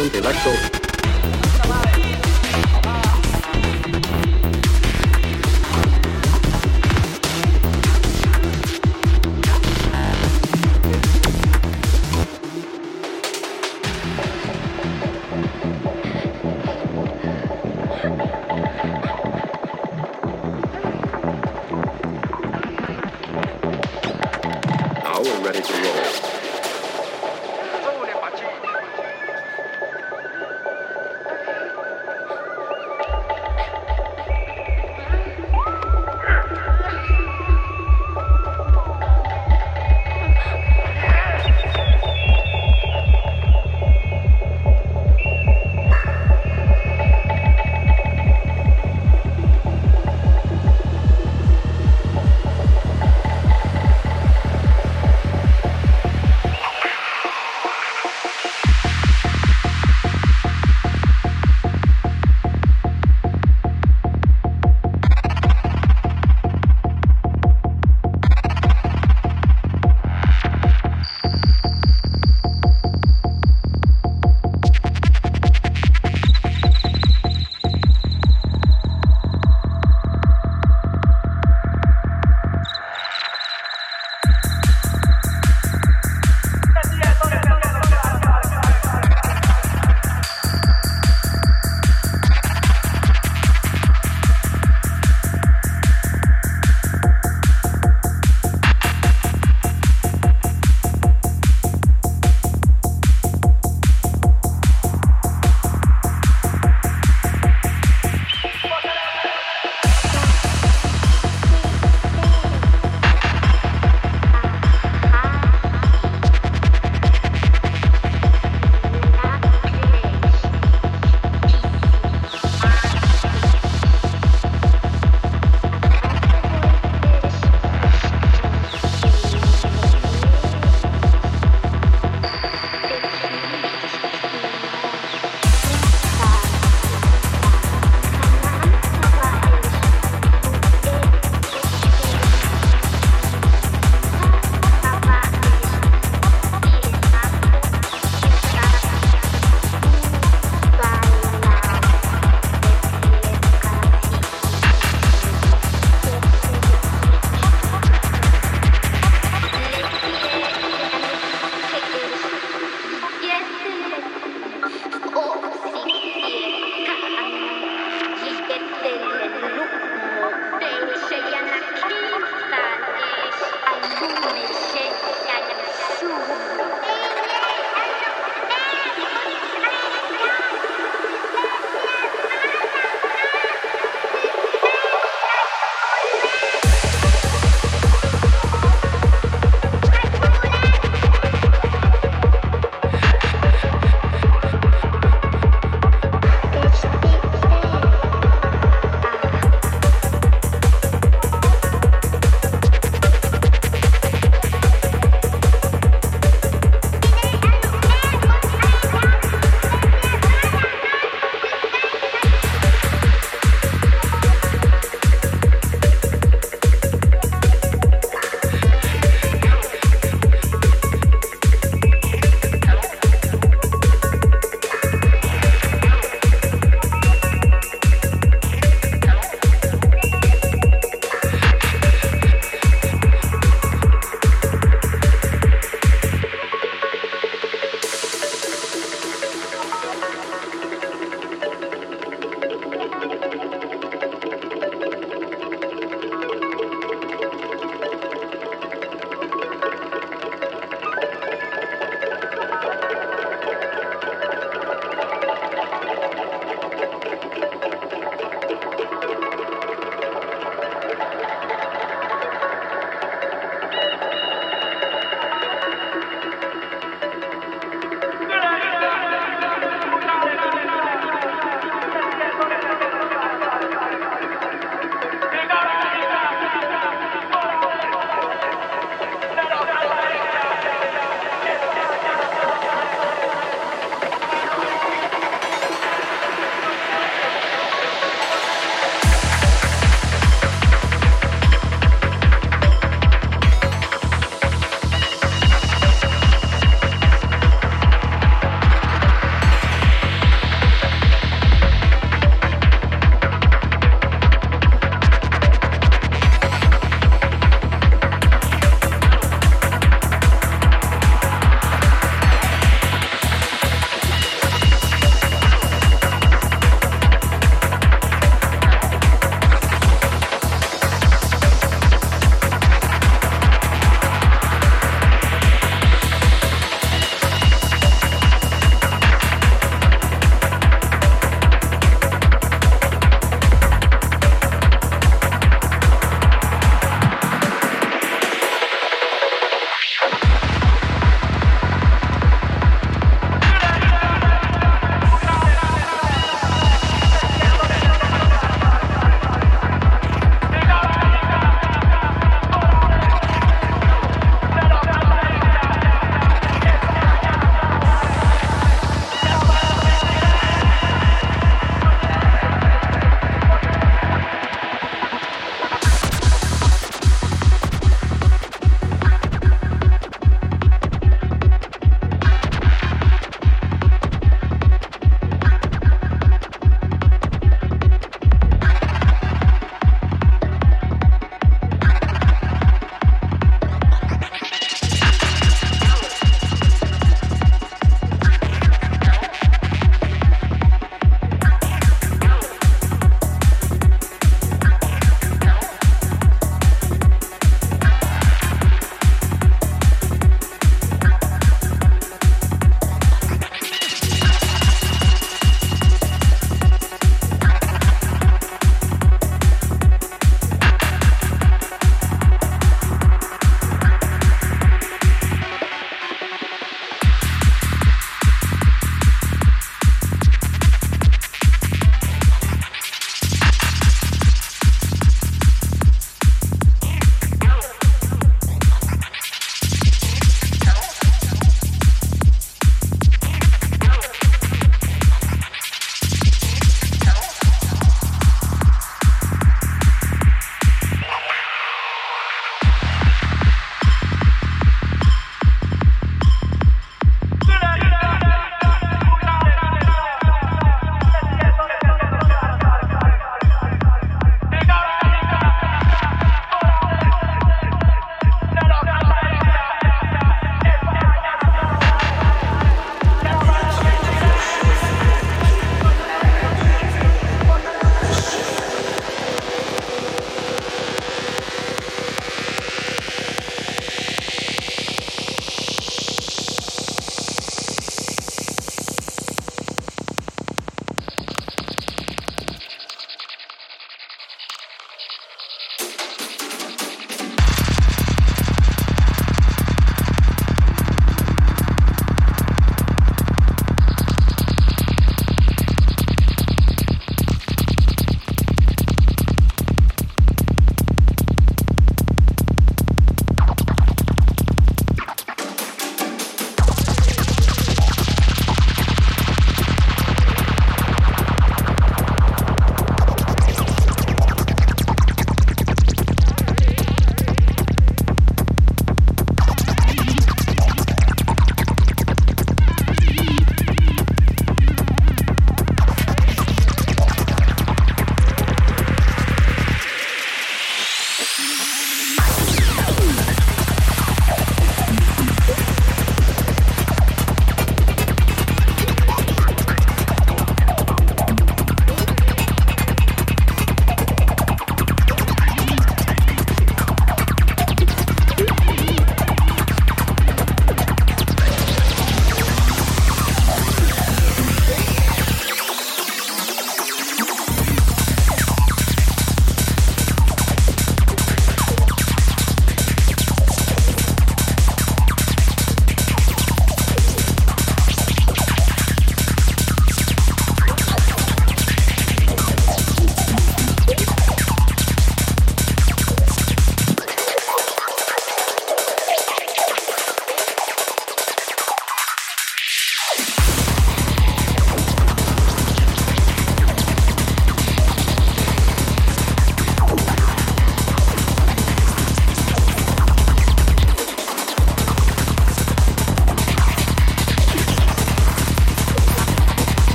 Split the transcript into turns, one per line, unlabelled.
patient electro